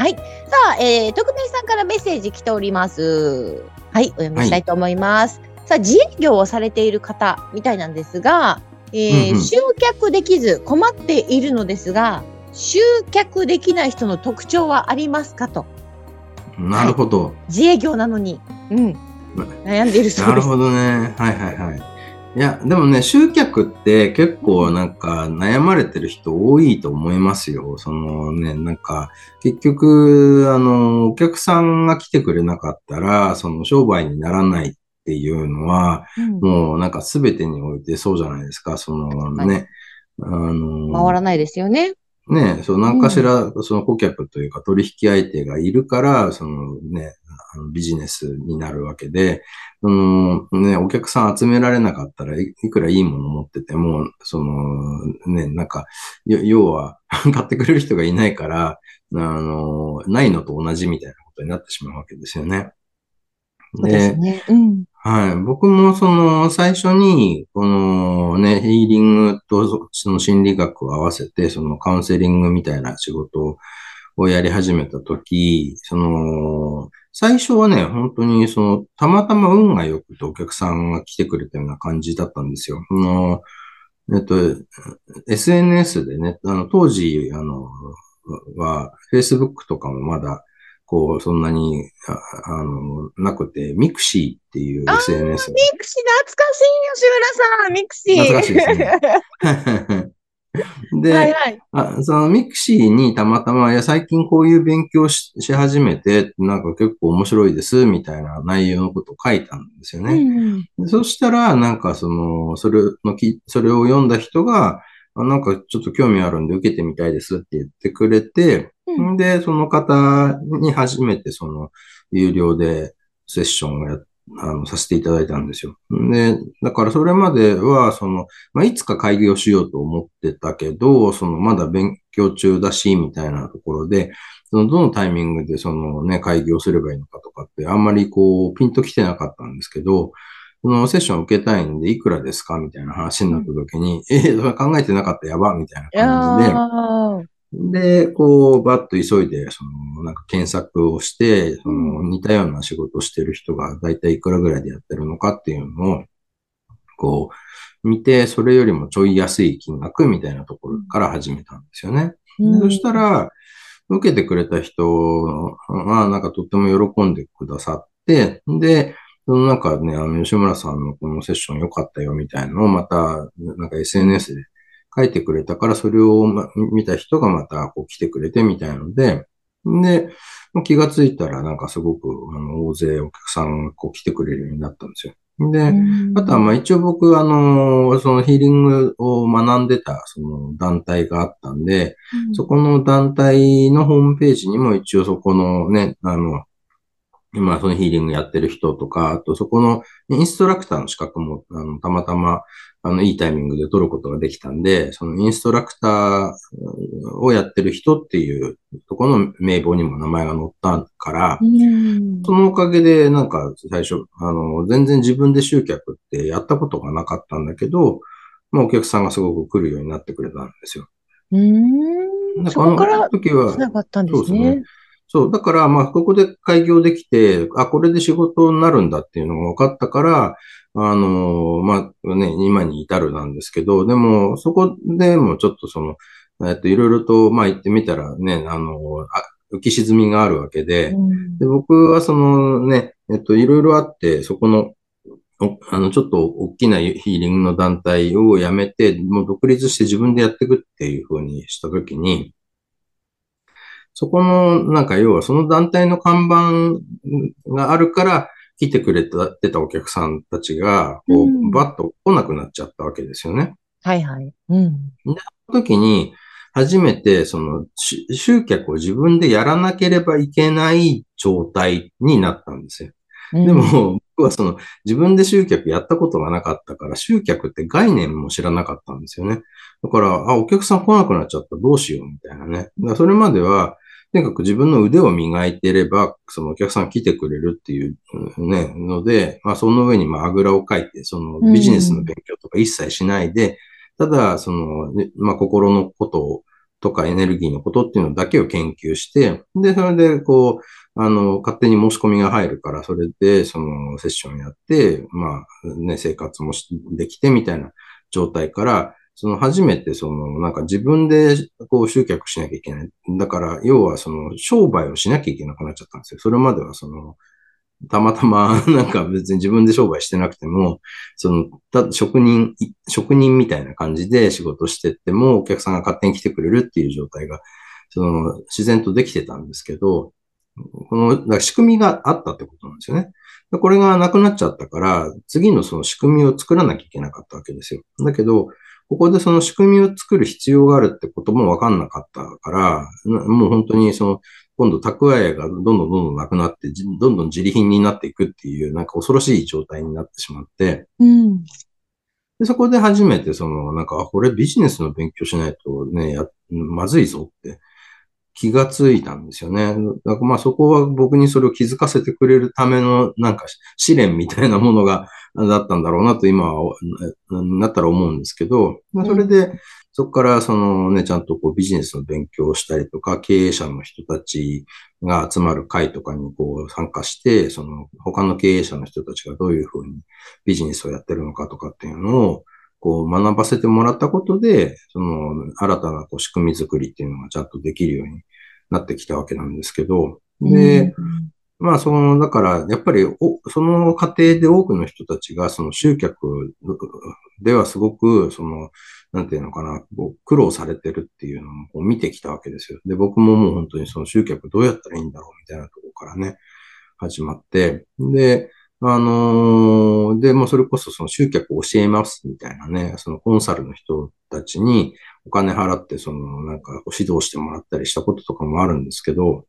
はい。さあ、えー、匿名さんからメッセージ来ております。はい、お読みしたいと思います。さあ、自営業をされている方みたいなんですが、えーうんうん集客できず困っているのですが、集客できない人の特徴はありますかと。なるほど。自営業なのに、うん、悩んでいるそうです。なるほどね。はいはいはい。いや、でもね、集客って結構なんか悩まれてる人多いと思いますよ。そのね、なんか結局、あの、お客さんが来てくれなかったら、その商売にならないっていうのは、うんもうなんか全てにおいてそうじゃないですか。そのね、あの、回らないですよね。ね、そう、何かしら、その顧客というか取引相手がいるから、そのね、ビジネスになるわけで、そのね、お客さん集められなかったらい、いくらいいもの持ってても、そのね、なんか、よ要は、買ってくれる人がいないから、あの、ないのと同じみたいなことになってしまうわけですよね。ですね。うん。はい。僕もその最初に、このね、ヒーリングとその心理学を合わせて、そのカウンセリングみたいな仕事をやり始めたとき、その、最初はね、本当にその、たまたま運が良くてお客さんが来てくれたような感じだったんですよ。その、えっと、SNS でね、あの、当時、あの、は、Facebook とかもまだ、こう、そんなに、ああの、なくて、ミクシーっていう SNS。ミクシー懐かしい、吉村さん。ミクシー。懐かしいですね。で、はいはい。あそのミクシーにたまたま、いや、最近こういう勉強しし始めて、なんか結構面白いです、みたいな内容のことを書いたんですよね。うんでそしたら、なんかその、それのき、それを読んだ人が、あなんかちょっと興味あるんで受けてみたいですって言ってくれて、うんで、その方に初めてその、有料でセッションをやあの、させていただいたんですよ。で、だからそれまでは、その、まあ、いつか開業しようと思ってたけど、その、まだ勉強中だし、みたいなところで、その、どのタイミングでそのね、開業すればいいのかとかって、あんまりこう、ピンと来てなかったんですけど、そのセッション受けたいんで、いくらですか？みたいな話になった時に、えー、それ考えてなかった？やばみたいな感じで、で、こう、バッと急いで、その、なんか検索をして、その、似たような仕事をしてる人が、だいたいいくらぐらいでやってるのかっていうのを、こう、見て、それよりもちょい安い金額みたいなところから始めたんですよね。うんそしたら、受けてくれた人が、なんかとっても喜んでくださって、で、そのなんかね、あの、吉村さんのこのセッション良かったよみたいなのをまた、なんか SNS で書いてくれたから、それをま見た人がまたこう来てくれてみたいので、で、気がついたらなんかすごくあの大勢お客さんがこう来てくれるようになったんですよ。で、あとは、まあ一応僕、あの、そのヒーリングを学んでた、その団体があったんで、そこの団体のホームページにも一応そこのね、あの、今そのヒーリングやってる人とか、あとそこのインストラクターの資格も、あの、たまたま、あの、いいタイミングで取ることができたんで、そのインストラクターをやってる人っていうところの名簿にも名前が載ったから、うんそのおかげで、なんか最初、あの、全然自分で集客ってやったことがなかったんだけど、まあお客さんがすごく来るようになってくれたんですよ。うん。でそこからあの時はつながったんですそうですね。そう、だから、まあ、ここで開業できて、あ、これで仕事になるんだっていうのが分かったから、あの、まあ、ね、今に至るなんですけど、でも、そこでもちょっとその、えっと、いろいろと、まあ、言ってみたらね、あの、あ浮き沈みがあるわけで、うん。で、僕はそのね、えっと、いろいろあって、そこの、おあの、ちょっと大きなヒーリングの団体を辞めて、もう独立して自分でやっていくっていうふうにしたときに、そこの、なんか要はその団体の看板があるから来てくれた、てたお客さんたちが、こうんう、バッと来なくなっちゃったわけですよね。はいはい。うん。その時に、初めて、その、集客を自分でやらなければいけない状態になったんですよ。でも、僕はその、自分で集客やったことがなかったから、集客って概念も知らなかったんですよね。だから、あ、お客さん来なくなっちゃった、どうしよう、みたいなね。だそれまでは、とにかく自分の腕を磨いていれば、そのお客さん来てくれるっていうね、ので、まあその上にまああぐらをかいて、そのビジネスの勉強とか一切しないで、ただ、その、まあ心のこととかエネルギーのことっていうのだけを研究して、で、それでこう、あの、勝手に申し込みが入るから、それでそのセッションやって、まあね、生活もできてみたいな状態から、その初めてそのなんか自分でこう集客しなきゃいけない。だから要はその商売をしなきゃいけなくなっちゃったんですよ。それまではそのたまたまなんか別に自分で商売してなくても、そのた職人、職人みたいな感じで仕事してってもお客さんが勝手に来てくれるっていう状態がその自然とできてたんですけど、この仕組みがあったってことなんですよね。これがなくなっちゃったから、次のその仕組みを作らなきゃいけなかったわけですよ。だけど、ここでその仕組みを作る必要があるってこともわかんなかったから、もう本当にその、今度蓄えがどんどんどんどんなくなって、どんどん自利品になっていくっていう、なんか恐ろしい状態になってしまって、うん、でそこで初めてその、なんか、これビジネスの勉強しないとね、やまずいぞって気がついたんですよね。だからまあそこは僕にそれを気づかせてくれるためのなんか試練みたいなものがだったんだろうなと今はなったら思うんですけど、まあ、それで、そこからそのね、ちゃんとこうビジネスの勉強をしたりとか、経営者の人たちが集まる会とかにこう参加して、その他の経営者の人たちがどういうふうにビジネスをやってるのかとかっていうのを、こう学ばせてもらったことで、その新たなこう仕組み作りっていうのがちゃんとできるようになってきたわけなんですけど、で、まあ、その、だから、やっぱり、お、その過程で多くの人たちが、その集客ではすごく、その、なんていうのかな、こう苦労されてるっていうのもこう見てきたわけですよ。で、僕ももう本当にその集客どうやったらいいんだろうみたいなところからね、始まって、で、あのー、で、もそれこそその集客を教えますみたいなね、そのコンサルの人たちにお金払って、そのなんか指導してもらったりしたこととかもあるんですけど、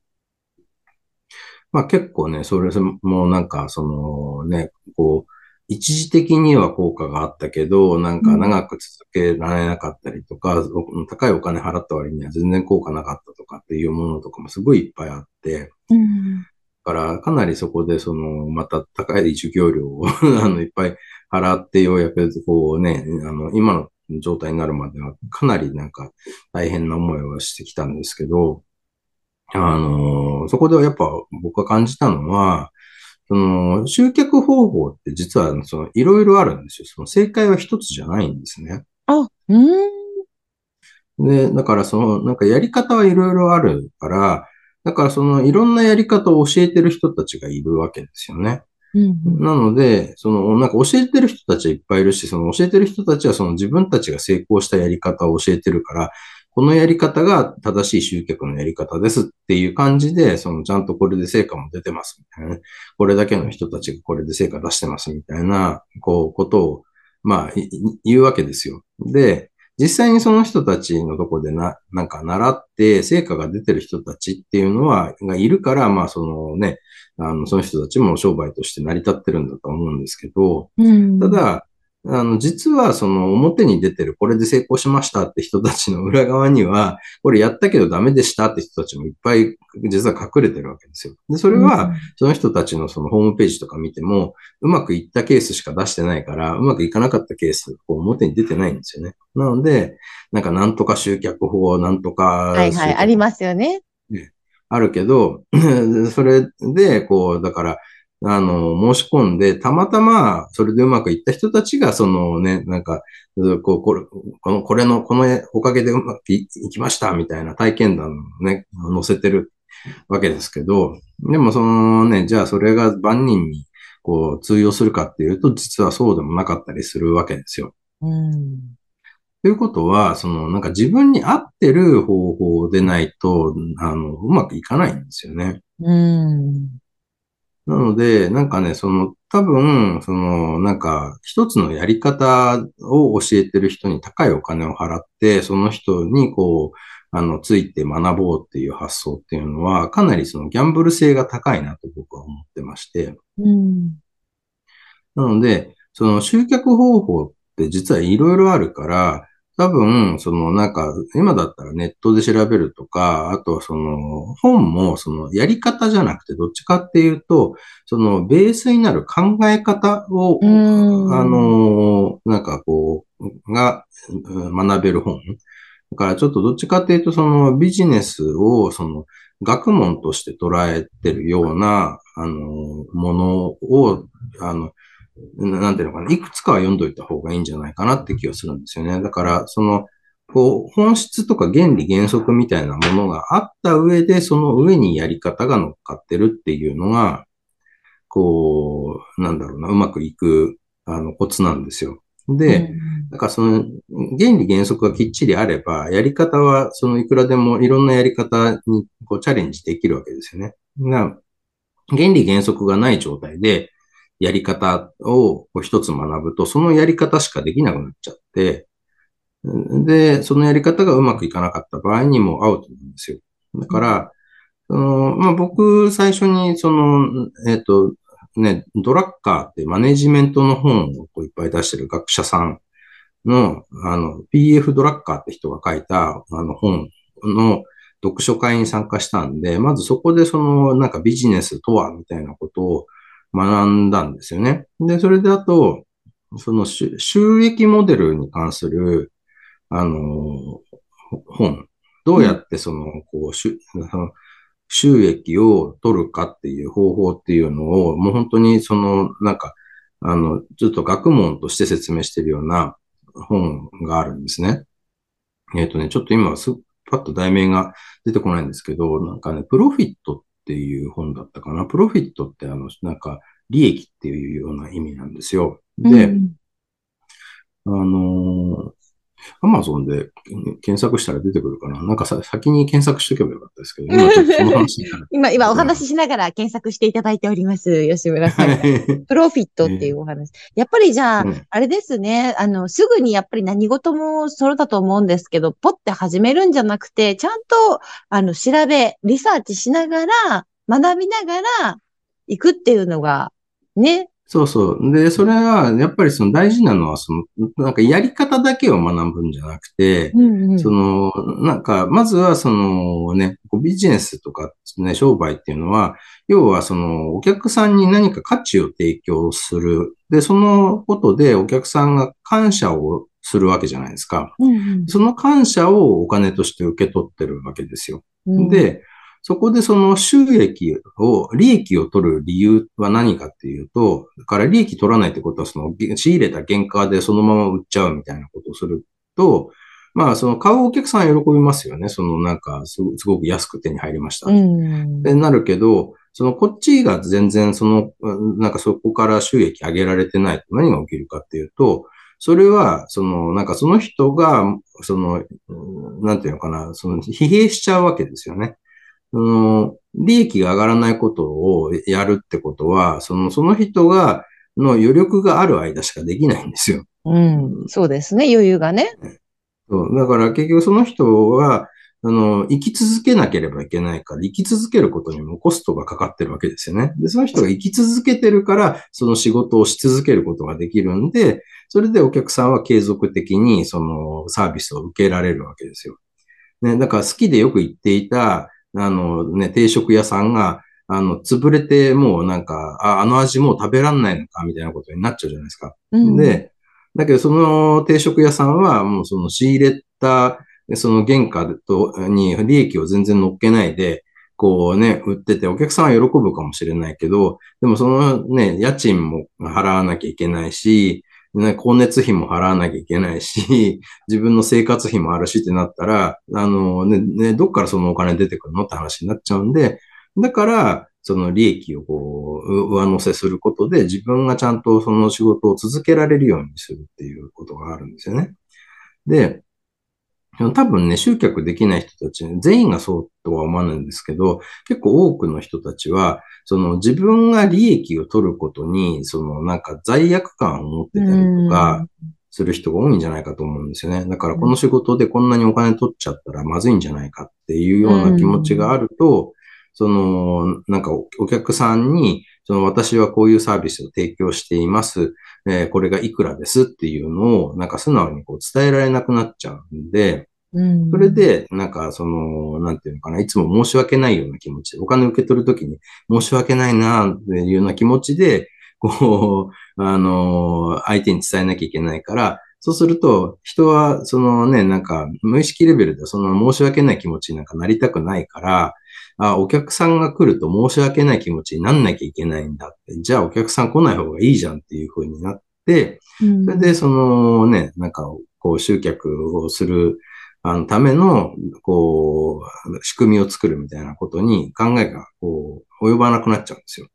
まあ結構ね、それもなんかそのね、こう、一時的には効果があったけど、なんか長く続けられなかったりとか、うん、高いお金払った割には全然効果なかったとかっていうものとかもすごいいっぱいあって、うんからかなりそこでその、また高い授業料を あの、いっぱい払ってようやくこうね、あの、今の状態になるまではかなりなんか大変な思いをしてきたんですけど、あの、そこではやっぱ僕が感じたのは、その、集客方法って実は、その、いろいろあるんですよ。その、正解は一つじゃないんですね。あ、うん。で、だからその、なんかやり方はいろいろあるから、だからそのいろんなやり方を教えてる人たちがいるわけですよね。うんうん、なので、その、なんか教えてる人たちはいっぱいいるし、その教えてる人たちはその自分たちが成功したやり方を教えてるから、このやり方が正しい集客のやり方ですっていう感じで、そのちゃんとこれで成果も出てますみたいなね。これだけの人たちがこれで成果出してますみたいな、こう、ことを、まあ、言うわけですよ。で、実際にその人たちのとこでな、なんか習って成果が出てる人たちっていうのは、がいるから、まあそのね、あの、その人たちも商売として成り立ってるんだと思うんですけど、うん、ただ、あの、実はその表に出てるこれで成功しましたって人たちの裏側には、これやったけどダメでしたって人たちもいっぱい実は隠れてるわけですよ。で、それはその人たちのそのホームページとか見ても、うまくいったケースしか出してないから、うまくいかなかったケース、こう表に出てないんですよね。なので、なんかなんとか集客法、なんとか。はいはい、ありますよね。ねあるけど、それで、こう、だから、あの、申し込んで、たまたま、それでうまくいった人たちが、そのね、なんか、こう、これ、この、これの、このおかげでうまくいきました、みたいな体験談をね、載せてるわけですけど、でもそのね、じゃあそれが万人に、こう、通用するかっていうと、実はそうでもなかったりするわけですよ。うん。ということは、その、なんか自分に合ってる方法でないと、あの、うまくいかないんですよね。うん。なので、なんかね、その、多分、その、なんか、一つのやり方を教えてる人に高いお金を払って、その人にこあの、ついて学ぼうっていう発想っていうのは、かなりそのギャンブル性が高いなと僕は思ってまして。うん、なので、その集客方法って実はいろいろあるから、多分、そのなんか、今だったらネットで調べるとか、あとはその本もそのやり方じゃなくてどっちかっていうと、そのベースになる考え方を、あの、なんかこう、が学べる本。だからちょっとどっちかっていうと、そのビジネスをその学問として捉えてるような、あの、ものを、あの、なんていうのかな、いくつかは読んどいた方がいいんじゃないかなって気がするんですよね。だから、その、こう、本質とか原理原則みたいなものがあった上で、その上にやり方が乗っかってるっていうのが、こう、なんだろうな、うまくいく、あの、コツなんですよ。で、だからその原理原則がきっちりあれば、やり方はそのいくらでもいろんなやり方にこうチャレンジできるわけですよね。が原理原則がない状態で、やり方を一つ学ぶと、そのやり方しかできなくなっちゃって、で、そのやり方がうまくいかなかった場合にもアウトなんですよ。だから、そのまあ、僕、最初に、その、えっ、ー、と、ね、ドラッカーってマネジメントの本をこういっぱい出してる学者さんの、あの、PF ドラッカーって人が書いた、あの本の読書会に参加したんで、まずそこでその、なんかビジネスとはみたいなことを学んだんですよね。で、それであと、その収益モデルに関する、あの、本。どうやってその、こう、収益を取るかっていう方法っていうのを、もう本当にその、なんか、あの、ちょっと学問として説明してるような本があるんですね。えっ、ー、とね、ちょっと今す、パッと題名が出てこないんですけど、なんかね、プロフィットっていう本だったかな。プロフィットってあの、なんか、利益っていうような意味なんですよ。で、うん、あのアマゾンで検索したら出てくるかな。なんかさ、先に検索しとけばよかったですけど、今ちょっとその話今、今お話ししながら検索していただいております、吉村さん。プロフィットっていうお話。やっぱりじゃあ、うん、あれですね、あの、すぐにやっぱり何事も揃ったと思うんですけど、ポッて始めるんじゃなくて、ちゃんと、あの、調べ、リサーチしながら、学びながら、行くっていうのが、ね、そうそう。で、それは、やっぱりその大事なのは、その、なんかやり方だけを学ぶんじゃなくて、うんうん、その、なんか、まずはそのね、ビジネスとかね、商売っていうのは、要はその、お客さんに何か価値を提供する。で、そのことでお客さんが感謝をするわけじゃないですか。うんうん、その感謝をお金として受け取ってるわけですよ。うん、で、そこでその収益を、利益を取る理由は何かっていうと、だから利益取らないってことは、その仕入れた原価でそのまま売っちゃうみたいなことをすると、まあ、その買うお客さんは喜びますよね。そのなんかす、ごく安く手に入りました。うん、で、なるけど、そのこっちが全然その、なんかそこから収益上げられてないと何が起きるかっていうと、それは、その、なんかその人が、その、なんていうのかな、その疲弊しちゃうわけですよね。その、利益が上がらないことをやるってことは、その、その人が、の余力がある間しかできないんですよ。うん。そうですね、余裕がね。そう。だから結局その人は、あの、生き続けなければいけないから、生き続けることにもコストがかかってるわけですよね。で、その人が生き続けてるから、その仕事をし続けることができるんで、それでお客さんは継続的にそのサービスを受けられるわけですよ。ね、だから好きでよく言っていた、あのね、定食屋さんが、あの、潰れて、もうなんか、ああの味もう食べらんないのか、みたいなことになっちゃうじゃないですか。うん、で、だけどその定食屋さんは、もうその仕入れた、その原価と、に利益を全然乗っけないで、こうね、売ってて、お客さんは喜ぶかもしれないけど、でもそのね、家賃も払わなきゃいけないし、ね、光熱費も払わなきゃいけないし、自分の生活費もあるしってなったら、あのね、ね、どっからそのお金出てくるのって話になっちゃうんで、だから、その利益をこう、上乗せすることで自分がちゃんとその仕事を続けられるようにするっていうことがあるんですよね。で、多分ね、集客できない人たち、全員がそうとは思わないんですけど、結構多くの人たちは、その自分が利益を取ることに、そのなんか罪悪感を持ってたりとか、する人が多いんじゃないかと思うんですよね。だからこの仕事でこんなにお金取っちゃったらまずいんじゃないかっていうような気持ちがあると、その、なんかお客さんに、その私はこういうサービスを提供しています。えー、これがいくらですっていうのを、なんか素直にこう伝えられなくなっちゃうんで、うん、それで、なんか、その、なんていうのかな、いつも申し訳ないような気持ちで、お金を受け取るときに申し訳ないな、っていうような気持ちで、こう、あの、相手に伝えなきゃいけないから、そうすると、人は、そのね、なんか、無意識レベルでその申し訳ない気持ちになんかなりたくないから、あ、お客さんが来ると申し訳ない気持ちになんなきゃいけないんだって、じゃあお客さん来ない方がいいじゃんっていう風になって、それでそのね、なんか、こう集客をする、あのための、こう、仕組みを作るみたいなことに考えが、こう、及ばなくなっちゃうんですよ。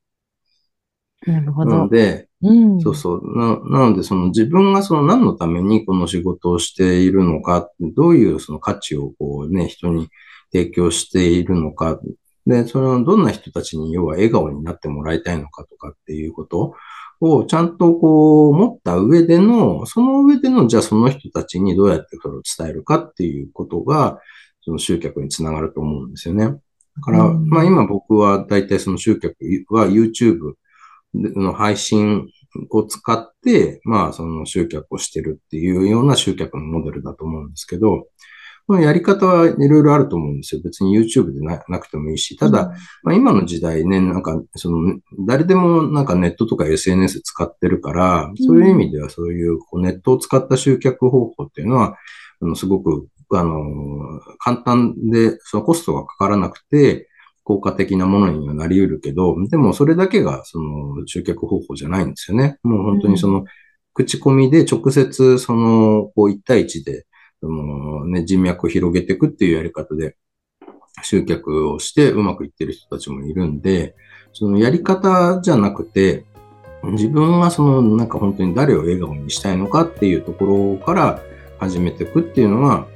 なるほど。なので、うん、そうそう。な、なので、その自分がその何のためにこの仕事をしているのか、どういうその価値をこうね、人に提供しているのか、で、そのどんな人たちに要は笑顔になってもらいたいのかとかっていうことをちゃんとこう持った上での、その上でのじゃあその人たちにどうやってそれを伝えるかっていうことが、その集客につながると思うんですよね。だから、うん、まあ今僕は大体その集客は YouTube の配信を使って、まあその集客をしてるっていうような集客のモデルだと思うんですけど、まあ、やり方はいろいろあると思うんですよ。別に YouTube でななくてもいいし。ただ、まあ、今の時代ね、なんか、その、誰でもなんかネットとか SNS 使ってるから、そういう意味ではそういうこうネットを使った集客方法っていうのは、あのすごく、あの、簡単で、そのコストがかからなくて、効果的なものにはなり得るけど、でもそれだけがその集客方法じゃないんですよね。もう本当にその、口コミで直接その、こう1対1で、そのね、人脈を広げていくっていうやり方で集客をしてうまくいってる人たちもいるんで、そのやり方じゃなくて、自分はそのなんか本当に誰を笑顔にしたいのかっていうところから始めていくっていうのが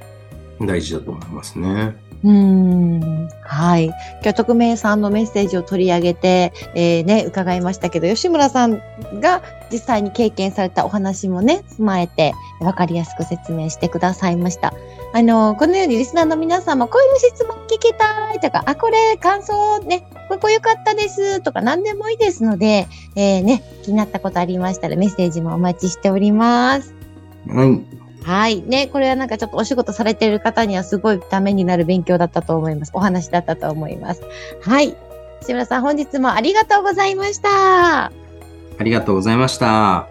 大事だと思いますね。うん。はい。今日匿名さんのメッセージを取り上げて、えー、ね、伺いましたけど、吉村さんが実際に経験されたお話もね、踏まえて、わかりやすく説明してくださいました。あの、このようにリスナーの皆様、こういう質問聞きたいとか、あ、これ感想ね、ここ良かったですとか何でもいいですので、えー、ね、気になったことありましたらメッセージもお待ちしております。はい。はい。ね、これはなんかちょっとお仕事されている方にはすごいためになる勉強だったと思います。お話だったと思います。はい。志村さん、本日もありがとうございました。ありがとうございました。